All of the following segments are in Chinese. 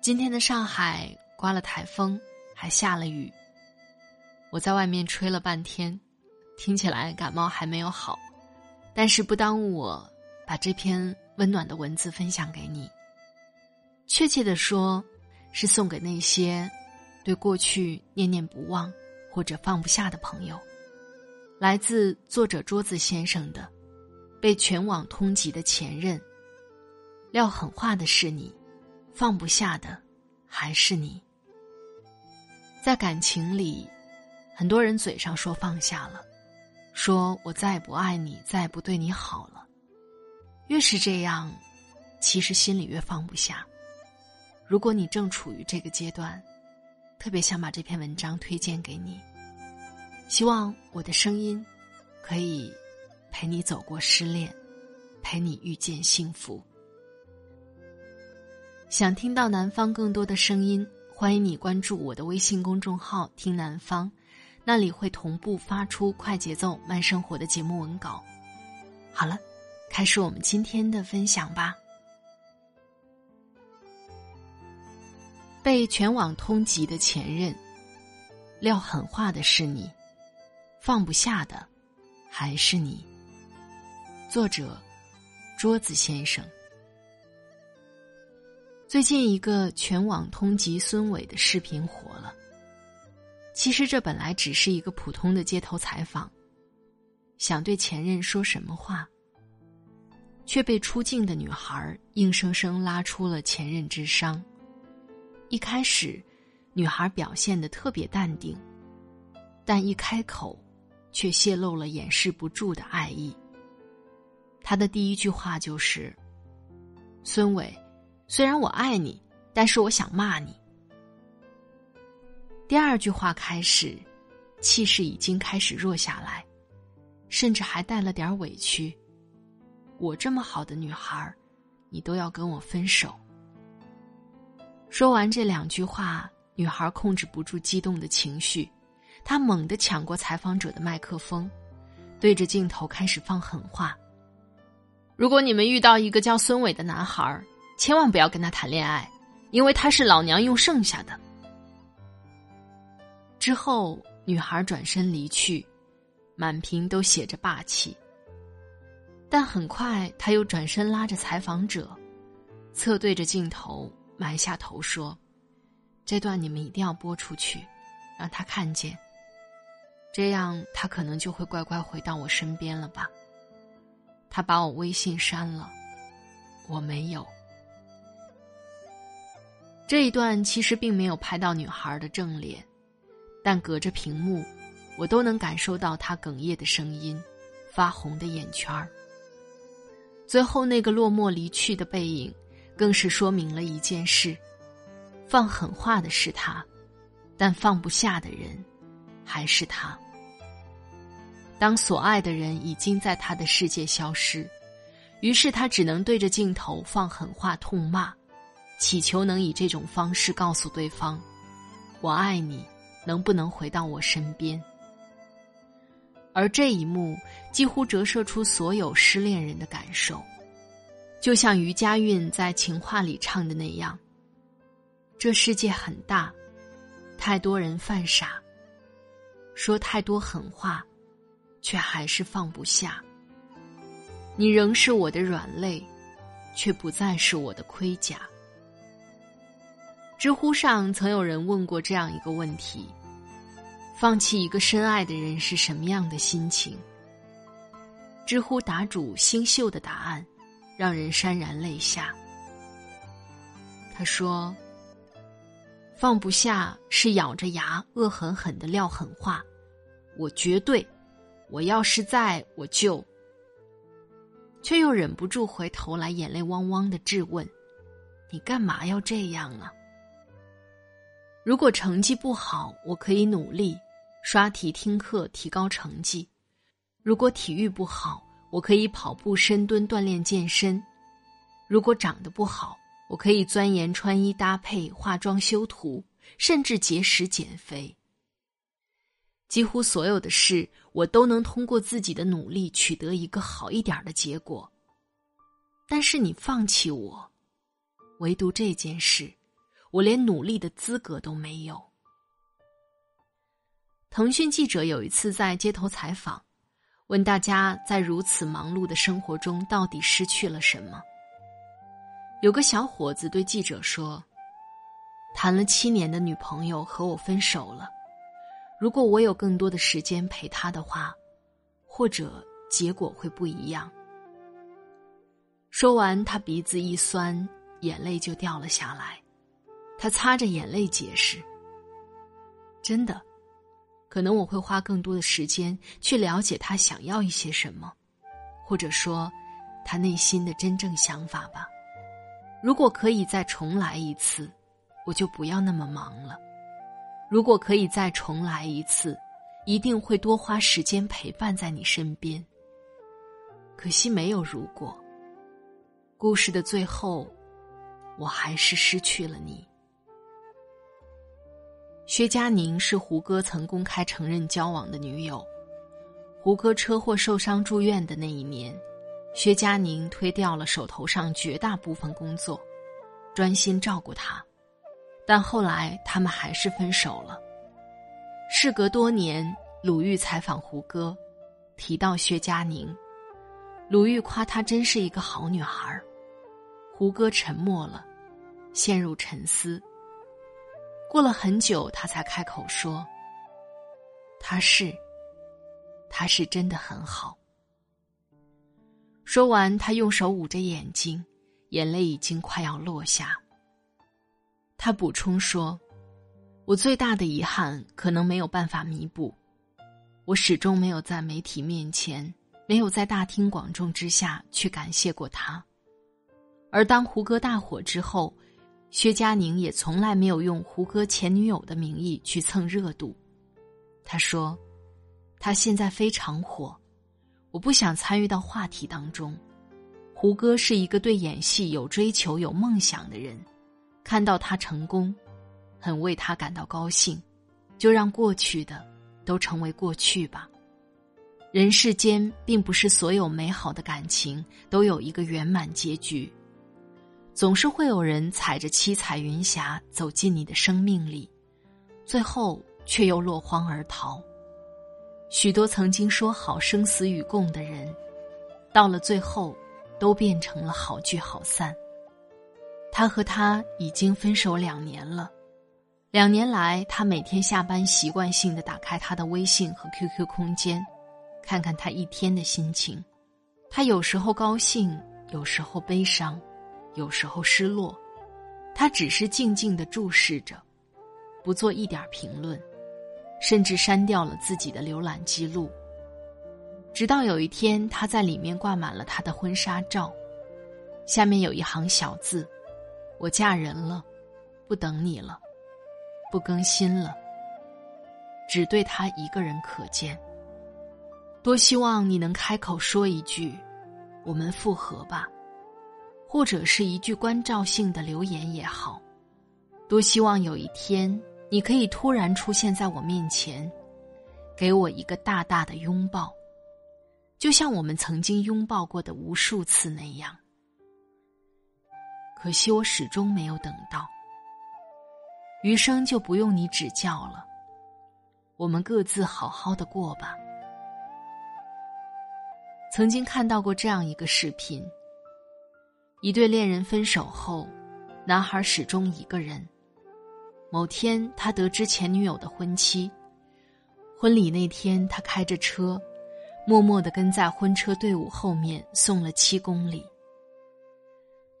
今天的上海刮了台风，还下了雨。我在外面吹了半天，听起来感冒还没有好，但是不耽误我把这篇温暖的文字分享给你。确切的说，是送给那些对过去念念不忘或者放不下的朋友。来自作者桌子先生的，被全网通缉的前任。撂狠话的是你。放不下的还是你。在感情里，很多人嘴上说放下了，说我再也不爱你，再也不对你好了。越是这样，其实心里越放不下。如果你正处于这个阶段，特别想把这篇文章推荐给你，希望我的声音可以陪你走过失恋，陪你遇见幸福。想听到南方更多的声音，欢迎你关注我的微信公众号“听南方”，那里会同步发出快节奏慢生活的节目文稿。好了，开始我们今天的分享吧。被全网通缉的前任，撂狠话的是你，放不下的还是你。作者：桌子先生。最近一个全网通缉孙伟的视频火了。其实这本来只是一个普通的街头采访，想对前任说什么话，却被出镜的女孩硬生生拉出了前任之伤。一开始，女孩表现的特别淡定，但一开口，却泄露了掩饰不住的爱意。她的第一句话就是：“孙伟。”虽然我爱你，但是我想骂你。第二句话开始，气势已经开始弱下来，甚至还带了点委屈。我这么好的女孩，你都要跟我分手。说完这两句话，女孩控制不住激动的情绪，她猛地抢过采访者的麦克风，对着镜头开始放狠话：“如果你们遇到一个叫孙伟的男孩千万不要跟他谈恋爱，因为他是老娘用剩下的。之后，女孩转身离去，满屏都写着霸气。但很快，他又转身拉着采访者，侧对着镜头埋下头说：“这段你们一定要播出去，让他看见。这样，他可能就会乖乖回到我身边了吧。”他把我微信删了，我没有。这一段其实并没有拍到女孩的正脸，但隔着屏幕，我都能感受到她哽咽的声音，发红的眼圈儿。最后那个落寞离去的背影，更是说明了一件事：放狠话的是他，但放不下的人，还是他。当所爱的人已经在他的世界消失，于是他只能对着镜头放狠话痛骂。祈求能以这种方式告诉对方：“我爱你，能不能回到我身边？”而这一幕几乎折射出所有失恋人的感受，就像余佳韵在情话里唱的那样：“这世界很大，太多人犯傻，说太多狠话，却还是放不下。你仍是我的软肋，却不再是我的盔甲。”知乎上曾有人问过这样一个问题：放弃一个深爱的人是什么样的心情？知乎答主星秀的答案，让人潸然泪下。他说：“放不下是咬着牙恶狠狠的撂狠话，我绝对，我要是在我就。”却又忍不住回头来，眼泪汪汪的质问：“你干嘛要这样啊？”如果成绩不好，我可以努力刷题听课提高成绩；如果体育不好，我可以跑步深蹲锻炼健身；如果长得不好，我可以钻研穿衣搭配、化妆修图，甚至节食减肥。几乎所有的事，我都能通过自己的努力取得一个好一点的结果。但是你放弃我，唯独这件事。我连努力的资格都没有。腾讯记者有一次在街头采访，问大家在如此忙碌的生活中到底失去了什么。有个小伙子对记者说：“谈了七年的女朋友和我分手了，如果我有更多的时间陪她的话，或者结果会不一样。”说完，他鼻子一酸，眼泪就掉了下来。他擦着眼泪解释：“真的，可能我会花更多的时间去了解他想要一些什么，或者说，他内心的真正想法吧。如果可以再重来一次，我就不要那么忙了。如果可以再重来一次，一定会多花时间陪伴在你身边。可惜没有如果。故事的最后，我还是失去了你。”薛佳凝是胡歌曾公开承认交往的女友。胡歌车祸受伤住院的那一年，薛佳凝推掉了手头上绝大部分工作，专心照顾他。但后来他们还是分手了。事隔多年，鲁豫采访胡歌，提到薛佳凝，鲁豫夸她真是一个好女孩儿。胡歌沉默了，陷入沉思。过了很久，他才开口说：“他是，他是真的很好。”说完，他用手捂着眼睛，眼泪已经快要落下。他补充说：“我最大的遗憾，可能没有办法弥补。我始终没有在媒体面前，没有在大庭广众之下去感谢过他。而当胡歌大火之后。”薛佳凝也从来没有用胡歌前女友的名义去蹭热度。他说：“他现在非常火，我不想参与到话题当中。胡歌是一个对演戏有追求、有梦想的人，看到他成功，很为他感到高兴。就让过去的都成为过去吧。人世间并不是所有美好的感情都有一个圆满结局。”总是会有人踩着七彩云霞走进你的生命里，最后却又落荒而逃。许多曾经说好生死与共的人，到了最后，都变成了好聚好散。他和他已经分手两年了，两年来，他每天下班习惯性的打开他的微信和 QQ 空间，看看他一天的心情。他有时候高兴，有时候悲伤。有时候失落，他只是静静的注视着，不做一点评论，甚至删掉了自己的浏览记录。直到有一天，他在里面挂满了他的婚纱照，下面有一行小字：“我嫁人了，不等你了，不更新了，只对他一个人可见。”多希望你能开口说一句：“我们复合吧。”或者是一句关照性的留言也好，多希望有一天你可以突然出现在我面前，给我一个大大的拥抱，就像我们曾经拥抱过的无数次那样。可惜我始终没有等到，余生就不用你指教了，我们各自好好的过吧。曾经看到过这样一个视频。一对恋人分手后，男孩始终一个人，某天，他得知前女友的婚期。婚礼那天，他开着车，默默的跟在婚车队伍后面送了七公里。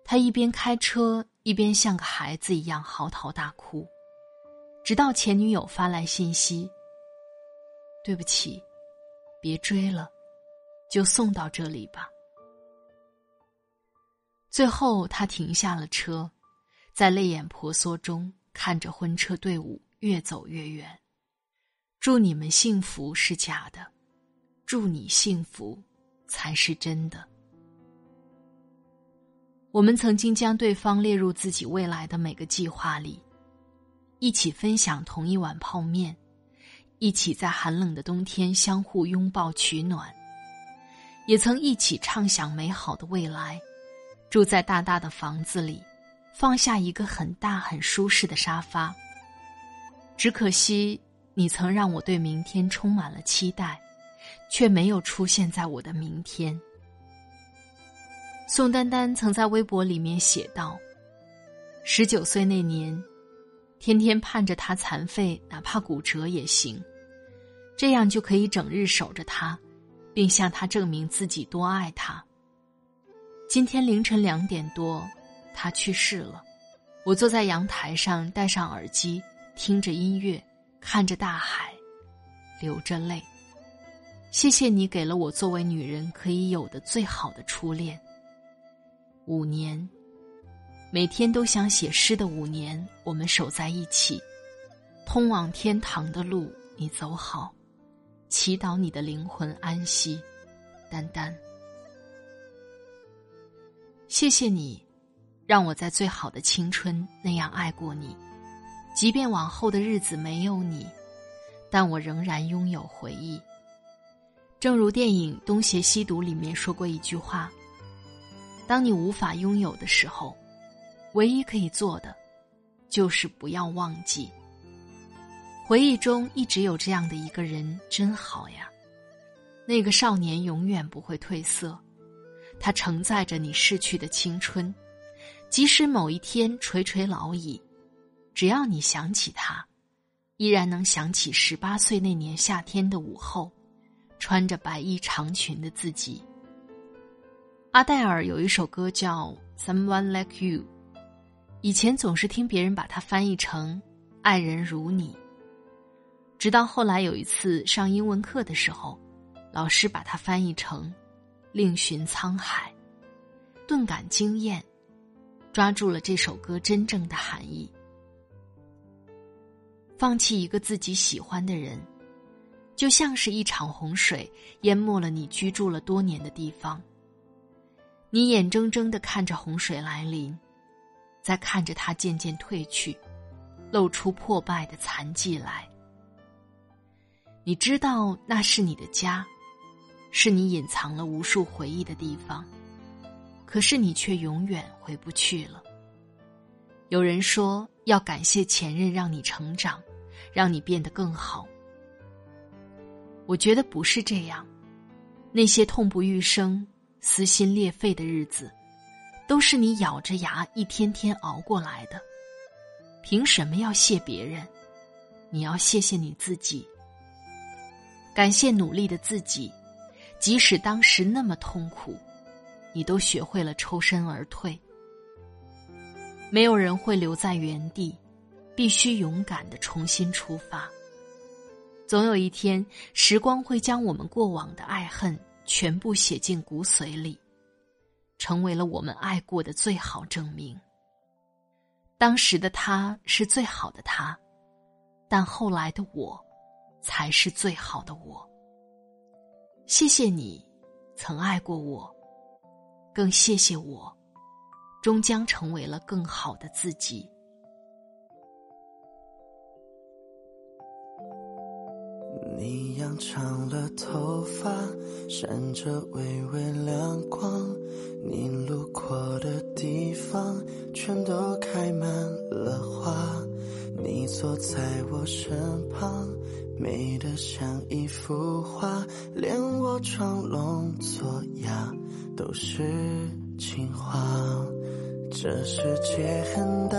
他一边开车，一边像个孩子一样嚎啕大哭，直到前女友发来信息：“对不起，别追了，就送到这里吧。”最后，他停下了车，在泪眼婆娑中。看着婚车队伍越走越远，祝你们幸福是假的，祝你幸福才是真的。我们曾经将对方列入自己未来的每个计划里，一起分享同一碗泡面，一起在寒冷的冬天相互拥抱取暖，也曾一起畅想美好的未来，住在大大的房子里。放下一个很大很舒适的沙发。只可惜，你曾让我对明天充满了期待，却没有出现在我的明天。宋丹丹曾在微博里面写道：“十九岁那年，天天盼着他残废，哪怕骨折也行，这样就可以整日守着他，并向他证明自己多爱他。”今天凌晨两点多。他去世了，我坐在阳台上，戴上耳机，听着音乐，看着大海，流着泪。谢谢你给了我作为女人可以有的最好的初恋。五年，每天都想写诗的五年，我们守在一起，通往天堂的路你走好，祈祷你的灵魂安息，丹丹。谢谢你。让我在最好的青春那样爱过你，即便往后的日子没有你，但我仍然拥有回忆。正如电影《东邪西毒》里面说过一句话：“当你无法拥有的时候，唯一可以做的，就是不要忘记。回忆中一直有这样的一个人，真好呀。那个少年永远不会褪色，它承载着你逝去的青春。”即使某一天垂垂老矣，只要你想起他，依然能想起十八岁那年夏天的午后，穿着白衣长裙的自己。阿黛尔有一首歌叫《Someone Like You》，以前总是听别人把它翻译成“爱人如你”，直到后来有一次上英文课的时候，老师把它翻译成“另寻沧海”，顿感惊艳。抓住了这首歌真正的含义。放弃一个自己喜欢的人，就像是一场洪水淹没了你居住了多年的地方。你眼睁睁的看着洪水来临，再看着它渐渐退去，露出破败的残迹来。你知道那是你的家，是你隐藏了无数回忆的地方。可是你却永远回不去了。有人说要感谢前任，让你成长，让你变得更好。我觉得不是这样，那些痛不欲生、撕心裂肺的日子，都是你咬着牙一天天熬过来的。凭什么要谢别人？你要谢谢你自己，感谢努力的自己，即使当时那么痛苦。你都学会了抽身而退，没有人会留在原地，必须勇敢的重新出发。总有一天，时光会将我们过往的爱恨全部写进骨髓里，成为了我们爱过的最好证明。当时的他是最好的他，但后来的我，才是最好的我。谢谢你，曾爱过我。更谢谢我，终将成为了更好的自己。你养长了头发，闪着微微亮光，你路过的地方全都开满了花。你坐在我身旁，美得像一幅画，连我装聋作哑。都是情话。这世界很大，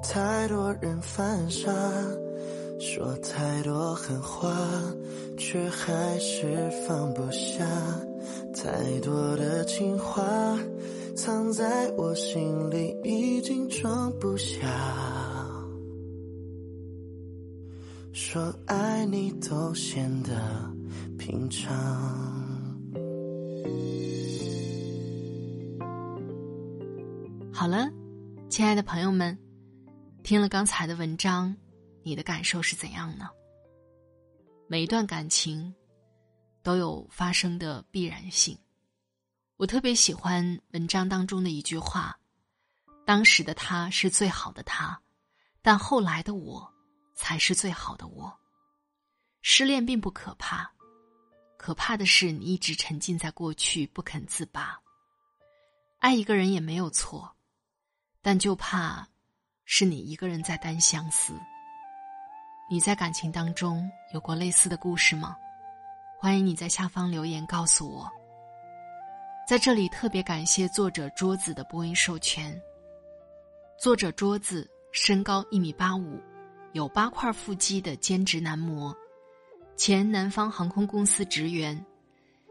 太多人犯傻，说太多狠话，却还是放不下。太多的情话藏在我心里，已经装不下。说爱你都显得平常。好了，亲爱的朋友们，听了刚才的文章，你的感受是怎样呢？每一段感情都有发生的必然性。我特别喜欢文章当中的一句话：“当时的他是最好的他，但后来的我才是最好的我。”失恋并不可怕，可怕的是你一直沉浸在过去不肯自拔。爱一个人也没有错。但就怕，是你一个人在单相思。你在感情当中有过类似的故事吗？欢迎你在下方留言告诉我。在这里特别感谢作者桌子的播音授权。作者桌子身高一米八五，有八块腹肌的兼职男模，前南方航空公司职员。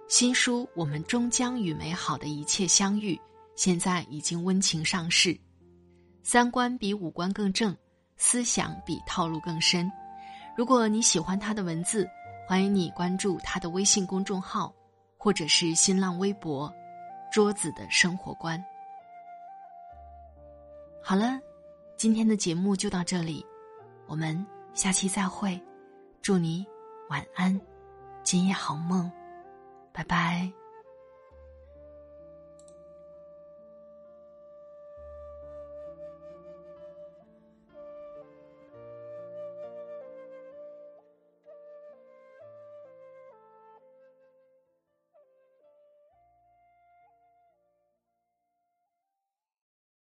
新书《我们终将与美好的一切相遇》，现在已经温情上市。三观比五官更正，思想比套路更深。如果你喜欢他的文字，欢迎你关注他的微信公众号，或者是新浪微博“桌子的生活观”。好了，今天的节目就到这里，我们下期再会。祝你晚安，今夜好梦，拜拜。